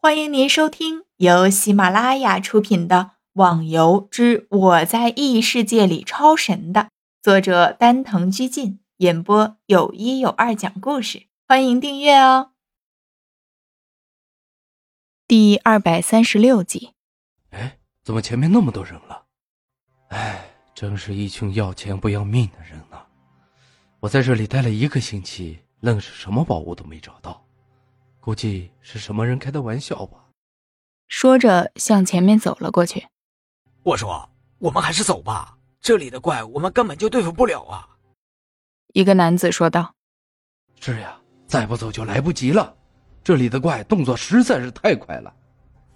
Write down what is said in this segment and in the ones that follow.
欢迎您收听由喜马拉雅出品的《网游之我在异世界里超神》的作者丹藤居进演播，有一有二讲故事。欢迎订阅哦。第二百三十六集。哎，怎么前面那么多人了？哎，真是一群要钱不要命的人呐！我在这里待了一个星期，愣是什么宝物都没找到。估计是什么人开的玩笑吧。说着，向前面走了过去。我说：“我们还是走吧，这里的怪我们根本就对付不了啊。”一个男子说道。“是呀，再不走就来不及了。这里的怪动作实在是太快了。”“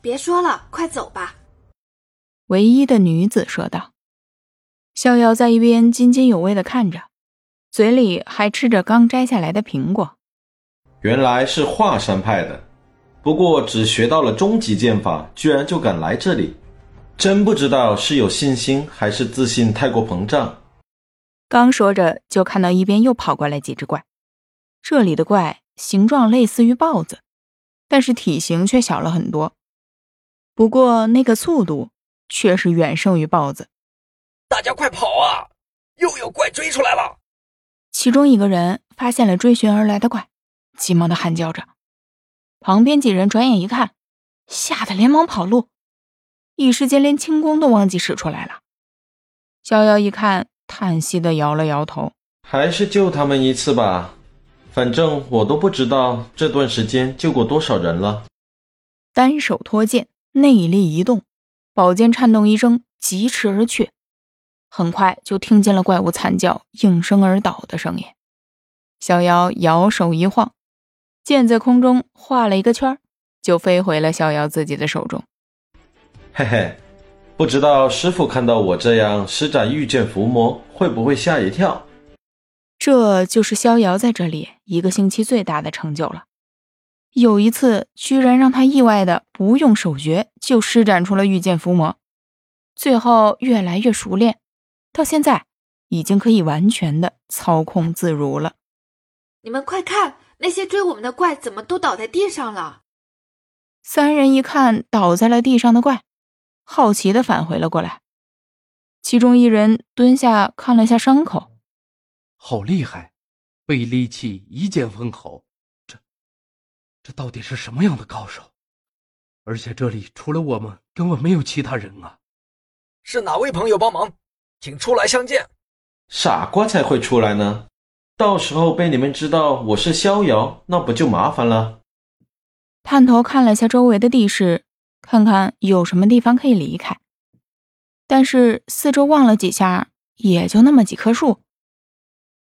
别说了，快走吧。”唯一的女子说道。逍遥在一边津津有味的看着，嘴里还吃着刚摘下来的苹果。原来是华山派的，不过只学到了终极剑法，居然就敢来这里，真不知道是有信心还是自信太过膨胀。刚说着，就看到一边又跑过来几只怪，这里的怪形状类似于豹子，但是体型却小了很多，不过那个速度却是远胜于豹子。大家快跑啊！又有怪追出来了。其中一个人发现了追寻而来的怪。急忙的喊叫着，旁边几人转眼一看，吓得连忙跑路，一时间连轻功都忘记使出来了。逍遥一看，叹息的摇了摇头，还是救他们一次吧，反正我都不知道这段时间救过多少人了。单手托剑，内力一动，宝剑颤动一声，疾驰而去，很快就听见了怪物惨叫、应声而倒的声音。逍遥摇手一晃。剑在空中画了一个圈就飞回了逍遥自己的手中。嘿嘿，不知道师傅看到我这样施展御剑伏魔，会不会吓一跳？这就是逍遥在这里一个星期最大的成就了。有一次，居然让他意外的不用手诀就施展出了御剑伏魔，最后越来越熟练，到现在已经可以完全的操控自如了。你们快看！那些追我们的怪怎么都倒在地上了？三人一看倒在了地上的怪，好奇的返回了过来。其中一人蹲下看了下伤口，好厉害，被利器一剑封喉。这，这到底是什么样的高手？而且这里除了我们，根本没有其他人啊！是哪位朋友帮忙？请出来相见。傻瓜才会出来呢。到时候被你们知道我是逍遥，那不就麻烦了？探头看了下周围的地势，看看有什么地方可以离开。但是四周望了几下，也就那么几棵树，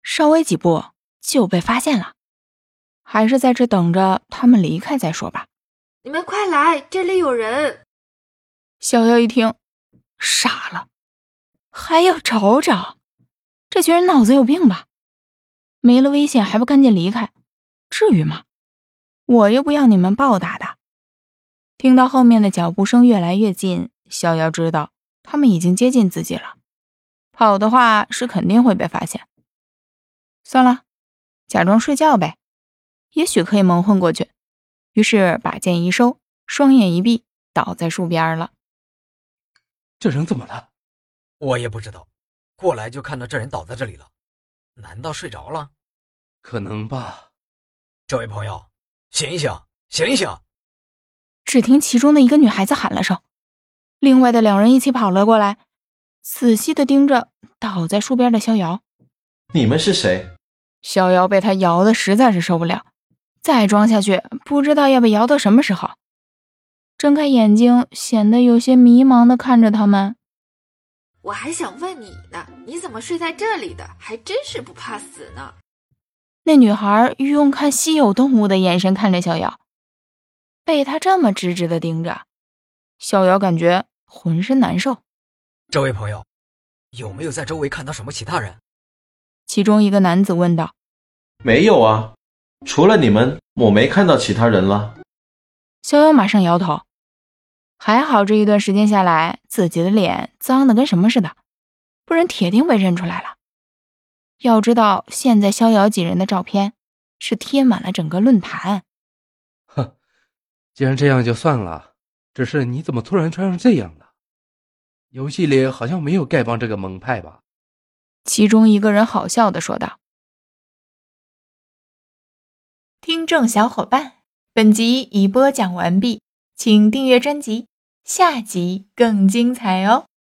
稍微几步就被发现了。还是在这等着他们离开再说吧。你们快来，这里有人！逍遥一听，傻了，还要找找？这群人脑子有病吧？没了危险还不赶紧离开，至于吗？我又不要你们报答的。听到后面的脚步声越来越近，逍遥知道他们已经接近自己了。跑的话是肯定会被发现。算了，假装睡觉呗，也许可以蒙混过去。于是把剑一收，双眼一闭，倒在树边了。这人怎么了？我也不知道，过来就看到这人倒在这里了。难道睡着了？可能吧。这位朋友，醒一醒，醒一醒！只听其中的一个女孩子喊了声，另外的两人一起跑了过来，仔细的盯着倒在树边的逍遥。你们是谁？逍遥被他摇的实在是受不了，再装下去，不知道要被摇到什么时候。睁开眼睛，显得有些迷茫的看着他们。我还想问你呢，你怎么睡在这里的？还真是不怕死呢。那女孩用看稀有动物的眼神看着逍遥，被他这么直直的盯着，逍遥感觉浑身难受。这位朋友，有没有在周围看到什么其他人？其中一个男子问道。没有啊，除了你们，我没看到其他人了。逍遥马上摇头。还好这一段时间下来，自己的脸脏的跟什么似的，不然铁定被认出来了。要知道，现在逍遥几人的照片是贴满了整个论坛。哼，既然这样就算了，只是你怎么突然穿成这样了？游戏里好像没有丐帮这个门派吧？其中一个人好笑的说道。听众小伙伴，本集已播讲完毕，请订阅专辑，下集更精彩哦。